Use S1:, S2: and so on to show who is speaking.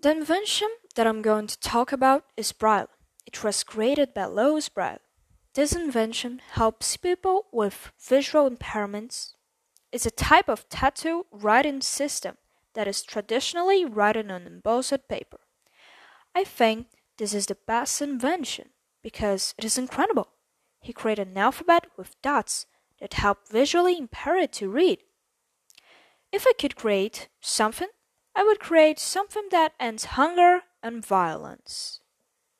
S1: The invention that I'm going to talk about is Braille. It was created by Louis Braille. This invention helps people with visual impairments. It's a type of tactile writing system that is traditionally written on embossed paper. I think this is the best invention because it is incredible. He created an alphabet with dots that help visually impaired to read. If I could create something, I would create something that ends hunger and violence.